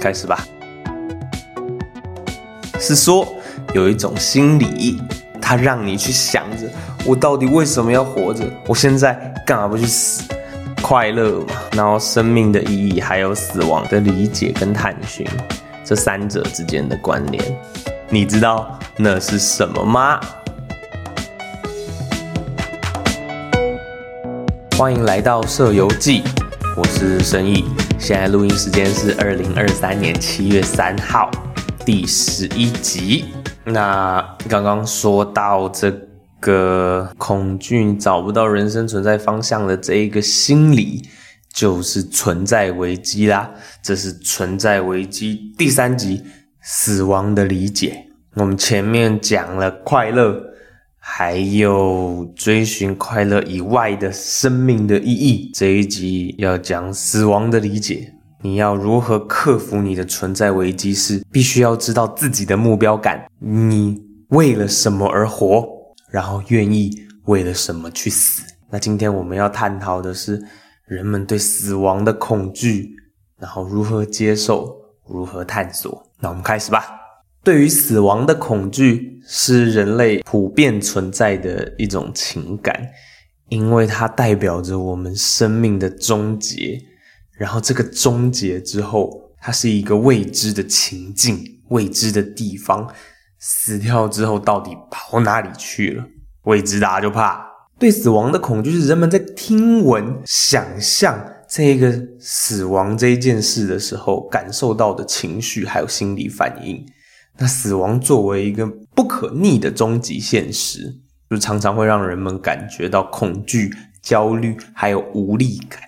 开始吧。是说有一种心理，它让你去想着，我到底为什么要活着？我现在干嘛不去死？快乐嘛，然后生命的意义，还有死亡的理解跟探寻，这三者之间的关联，你知道那是什么吗？欢迎来到《社游记》，我是申毅，现在录音时间是二零二三年七月三号，第十一集。那刚刚说到这个恐惧，找不到人生存在方向的这一个心理，就是存在危机啦。这是存在危机第三集，死亡的理解。我们前面讲了快乐。还有追寻快乐以外的生命的意义。这一集要讲死亡的理解，你要如何克服你的存在危机？是必须要知道自己的目标感，你为了什么而活，然后愿意为了什么去死。那今天我们要探讨的是人们对死亡的恐惧，然后如何接受，如何探索。那我们开始吧。对于死亡的恐惧是人类普遍存在的一种情感，因为它代表着我们生命的终结。然后这个终结之后，它是一个未知的情境、未知的地方。死掉之后到底跑哪里去了？未知大家就怕。对死亡的恐惧是人们在听闻、想象这个死亡这一件事的时候感受到的情绪，还有心理反应。那死亡作为一个不可逆的终极现实，就常常会让人们感觉到恐惧、焦虑，还有无力感。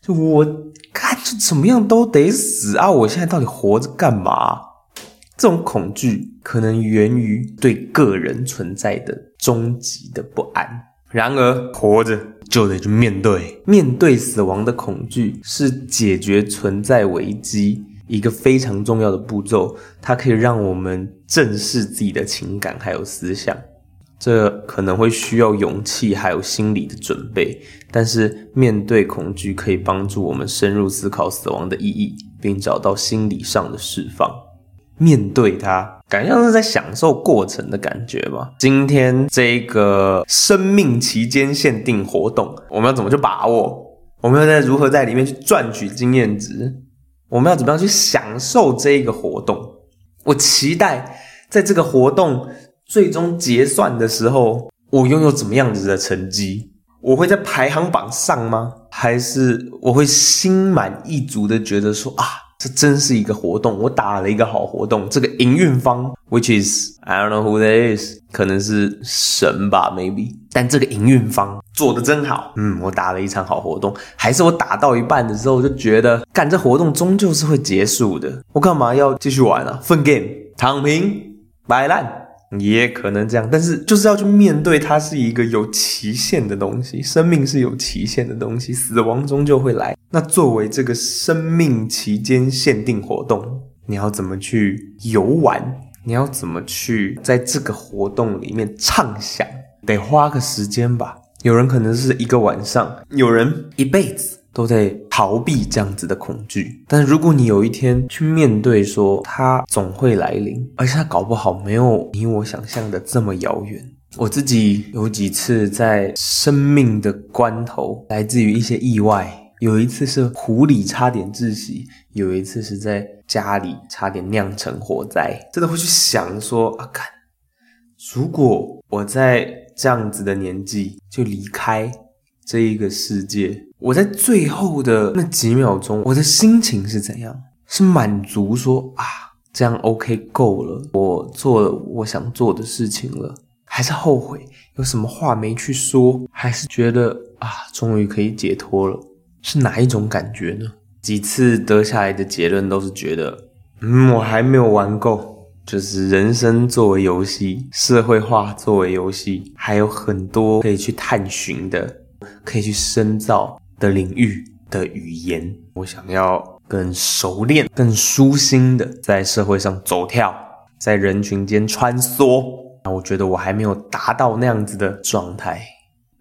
就我看，就怎么样都得死啊！我现在到底活着干嘛？这种恐惧可能源于对个人存在的终极的不安。然而，活着就得去面对，面对死亡的恐惧，是解决存在危机。一个非常重要的步骤，它可以让我们正视自己的情感还有思想。这可能会需要勇气还有心理的准备，但是面对恐惧可以帮助我们深入思考死亡的意义，并找到心理上的释放。面对它，感觉像是在享受过程的感觉吧。今天这个生命期间限定活动，我们要怎么去把握？我们要在如何在里面去赚取经验值？我们要怎么样去享受这一个活动？我期待在这个活动最终结算的时候，我拥有怎么样子的成绩？我会在排行榜上吗？还是我会心满意足的觉得说啊？这真是一个活动，我打了一个好活动。这个营运方，which is I don't know who that is，可能是神吧，maybe。但这个营运方做的真好，嗯，我打了一场好活动。还是我打到一半的时候就觉得，干这活动终究是会结束的，我干嘛要继续玩啊？粪 game，躺平，摆烂。也可能这样，但是就是要去面对它是一个有期限的东西，生命是有期限的东西，死亡终究会来。那作为这个生命期间限定活动，你要怎么去游玩？你要怎么去在这个活动里面畅想？得花个时间吧。有人可能是一个晚上，有人一辈子。都在逃避这样子的恐惧，但如果你有一天去面对，说它总会来临，而且它搞不好没有你我想象的这么遥远。我自己有几次在生命的关头，来自于一些意外，有一次是湖里差点窒息，有一次是在家里差点酿成火灾，真的会去想说啊，看，如果我在这样子的年纪就离开这一个世界。我在最后的那几秒钟，我的心情是怎样？是满足说啊，这样 OK 够了，我做了我想做的事情了，还是后悔有什么话没去说？还是觉得啊，终于可以解脱了？是哪一种感觉呢？几次得下来的结论都是觉得，嗯，我还没有玩够。就是人生作为游戏，社会化作为游戏，还有很多可以去探寻的，可以去深造。的领域的语言，我想要更熟练、更舒心的在社会上走跳，在人群间穿梭。那我觉得我还没有达到那样子的状态，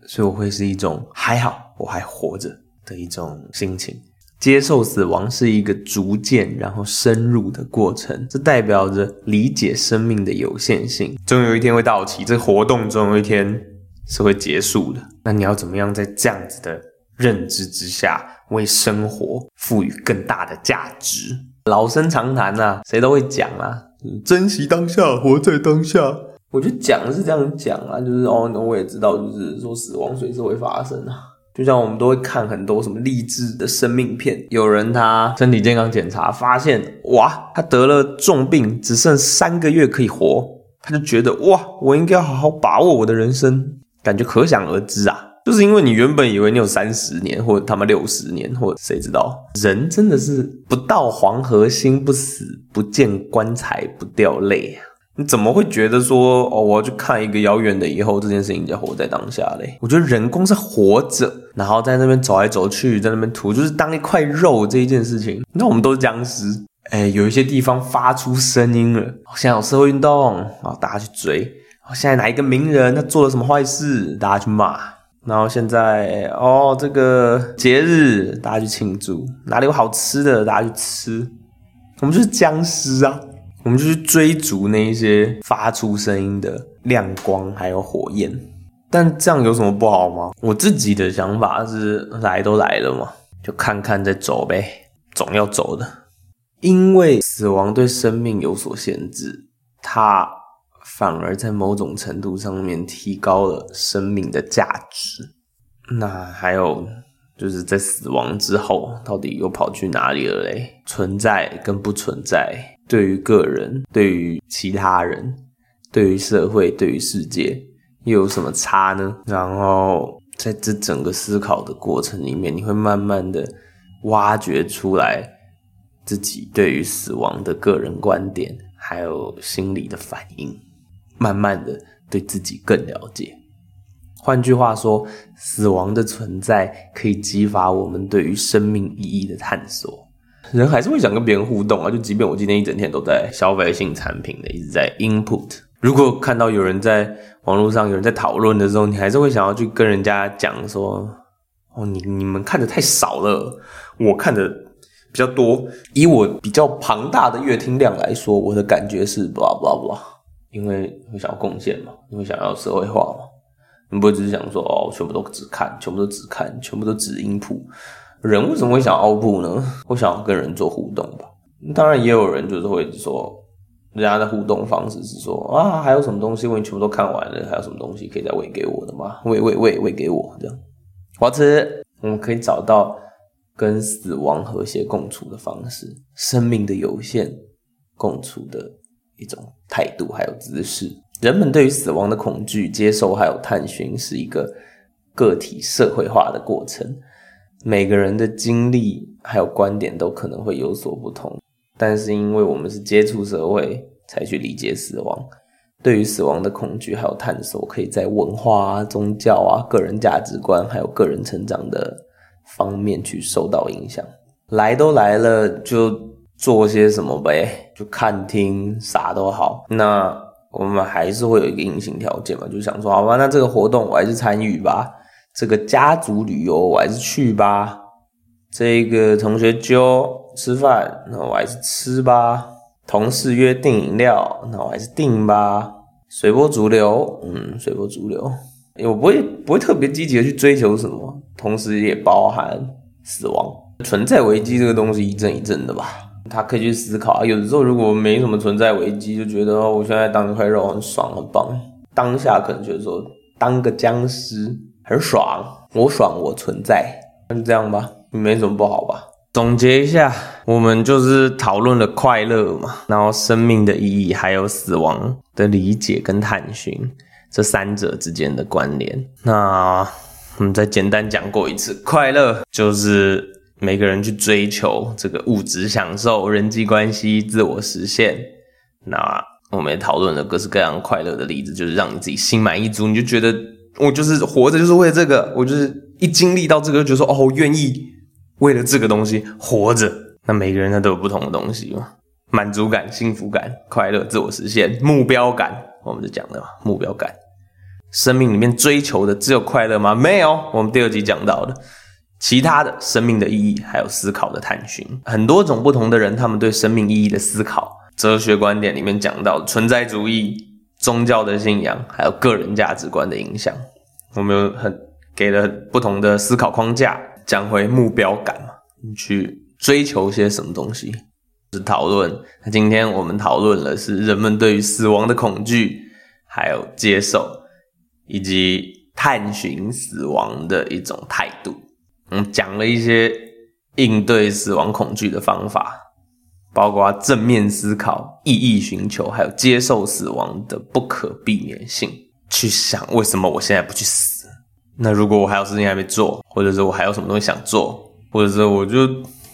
所以我会是一种还好我还活着的一种心情。接受死亡是一个逐渐然后深入的过程，这代表着理解生命的有限性，总有一天会到期，这活动总有一天是会结束的。那你要怎么样在这样子的认知之下，为生活赋予更大的价值？老生常谈呐，谁都会讲啊，珍惜当下，活在当下。我觉得讲是这样讲啊，就是哦，我也知道，就是说死亡随时会发生啊。就像我们都会看很多什么励志的生命片，有人他身体健康检查发现，哇，他得了重病，只剩三个月可以活，他就觉得哇，我应该要好好把握我的人生，感觉可想而知啊。就是因为你原本以为你有三十年，或者他妈六十年，或者谁知道，人真的是不到黄河心不死，不见棺材不掉泪啊。你怎么会觉得说哦，我要去看一个遥远的以后这件事情叫活在当下嘞？我觉得人工是活着，然后在那边走来走去，在那边涂，就是当一块肉这一件事情。那我们都是僵尸，哎，有一些地方发出声音了，现在有社会运动啊，大家去追。现在哪一个名人他做了什么坏事，大家去骂。然后现在哦，这个节日大家去庆祝，哪里有好吃的大家去吃。我们就是僵尸啊。我们就去追逐那一些发出声音的亮光，还有火焰。但这样有什么不好吗？我自己的想法是，来都来了嘛，就看看再走呗，总要走的。因为死亡对生命有所限制，它反而在某种程度上面提高了生命的价值。那还有就是在死亡之后，到底又跑去哪里了嘞？存在跟不存在？对于个人，对于其他人，对于社会，对于世界，又有什么差呢？然后在这整个思考的过程里面，你会慢慢的挖掘出来自己对于死亡的个人观点，还有心理的反应，慢慢的对自己更了解。换句话说，死亡的存在可以激发我们对于生命意义的探索。人还是会想跟别人互动啊，就即便我今天一整天都在消费性产品的，一直在 input。如果看到有人在网络上有人在讨论的时候，你还是会想要去跟人家讲说：“哦，你你们看的太少了，我看的比较多。以我比较庞大的阅听量来说，我的感觉是 blah blah blah。因为会想要贡献嘛，因为想要社会化嘛，你不会只是想说哦，全部都只看，全部都只看，全部都只音谱。人为什么会想凹布呢？会想要跟人做互动吧。当然，也有人就是会说，人家的互动方式是说啊，还有什么东西？我全部都看完了，还有什么东西可以再喂给我的吗？喂喂喂喂给我这样。我要吃。我们可以找到跟死亡和谐共处的方式，生命的有限共处的一种态度还有姿势。人们对于死亡的恐惧、接受还有探寻，是一个个体社会化的过程。每个人的经历还有观点都可能会有所不同，但是因为我们是接触社会才去理解死亡，对于死亡的恐惧还有探索，可以在文化啊、宗教啊、个人价值观还有个人成长的方面去受到影响。来都来了，就做些什么呗，就看听啥都好。那我们还是会有一个硬性条件嘛，就想说，好吧，那这个活动我还是参与吧。这个家族旅游我还是去吧，这个同学揪吃饭，那我还是吃吧。同事约订饮料，那我还是订吧。随波逐流，嗯，随波逐流。我不会不会特别积极的去追求什么，同时也包含死亡、存在危机这个东西一阵一阵的吧。他可以去思考啊。有的时候如果没什么存在危机，就觉得哦，我现在当一块肉很爽很棒。当下可能觉得说当个僵尸。很爽，我爽，我存在，那就这样吧，没什么不好吧？总结一下，我们就是讨论了快乐嘛，然后生命的意义，还有死亡的理解跟探寻这三者之间的关联。那我们再简单讲过一次，快乐就是每个人去追求这个物质享受、人际关系、自我实现。那我们也讨论了各式各样快乐的例子，就是让你自己心满意足，你就觉得。我就是活着，就是为了这个。我就是一经历到这个，就说哦，我愿意为了这个东西活着。那每个人他都有不同的东西嘛，满足感、幸福感、快乐、自我实现、目标感，我们就讲了，目标感。生命里面追求的只有快乐吗？没有。我们第二集讲到的，其他的生命的意义，还有思考的探寻。很多种不同的人，他们对生命意义的思考，哲学观点里面讲到存在主义、宗教的信仰，还有个人价值观的影响。我们有很给了不同的思考框架，讲回目标感嘛，你去追求些什么东西？是讨论。那今天我们讨论的是人们对于死亡的恐惧，还有接受，以及探寻死亡的一种态度。嗯，讲了一些应对死亡恐惧的方法，包括正面思考、意义寻求，还有接受死亡的不可避免性。去想为什么我现在不去死？那如果我还有事情还没做，或者是我还有什么东西想做，或者是我就。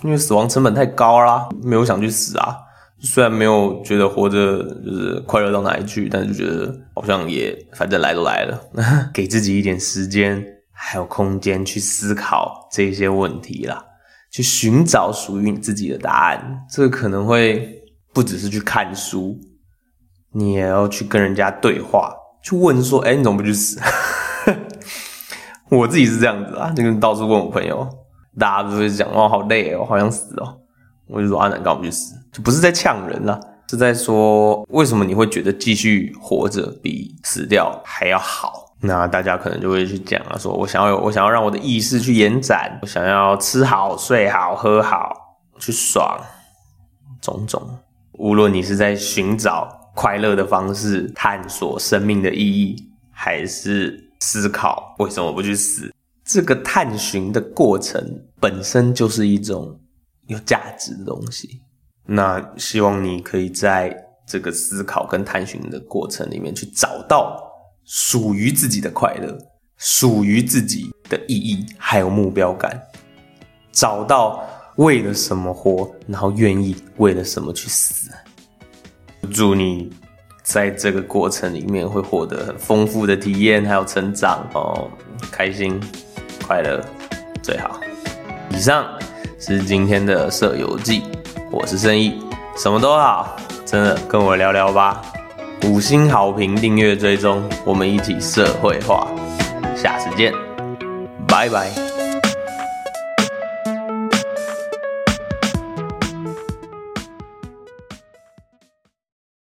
因为死亡成本太高啦，没有想去死啊。虽然没有觉得活着就是快乐到哪里去，但是觉得好像也反正来都来了，给自己一点时间还有空间去思考这些问题啦，去寻找属于你自己的答案。这个可能会不只是去看书，你也要去跟人家对话，去问说：“哎，你怎么不去死？” 我自己是这样子啊，就跟到处问我朋友。大家都会讲哦，好累哦，好想死哦。我就说阿南，干嘛不去死？就不是在呛人了，是在说为什么你会觉得继续活着比死掉还要好？那大家可能就会去讲啊，说我想要有，我想要让我的意识去延展，我想要吃好、睡好、喝好，去爽，种种。无论你是在寻找快乐的方式，探索生命的意义，还是思考为什么不去死。这个探寻的过程本身就是一种有价值的东西。那希望你可以在这个思考跟探寻的过程里面去找到属于自己的快乐，属于自己的意义，还有目标感，找到为了什么活，然后愿意为了什么去死。祝你在这个过程里面会获得很丰富的体验，还有成长哦，开心。快乐最好。以上是今天的舍友记，我是生意，什么都好，真的跟我聊聊吧。五星好评，订阅追踪，我们一起社会化。下次见，拜拜。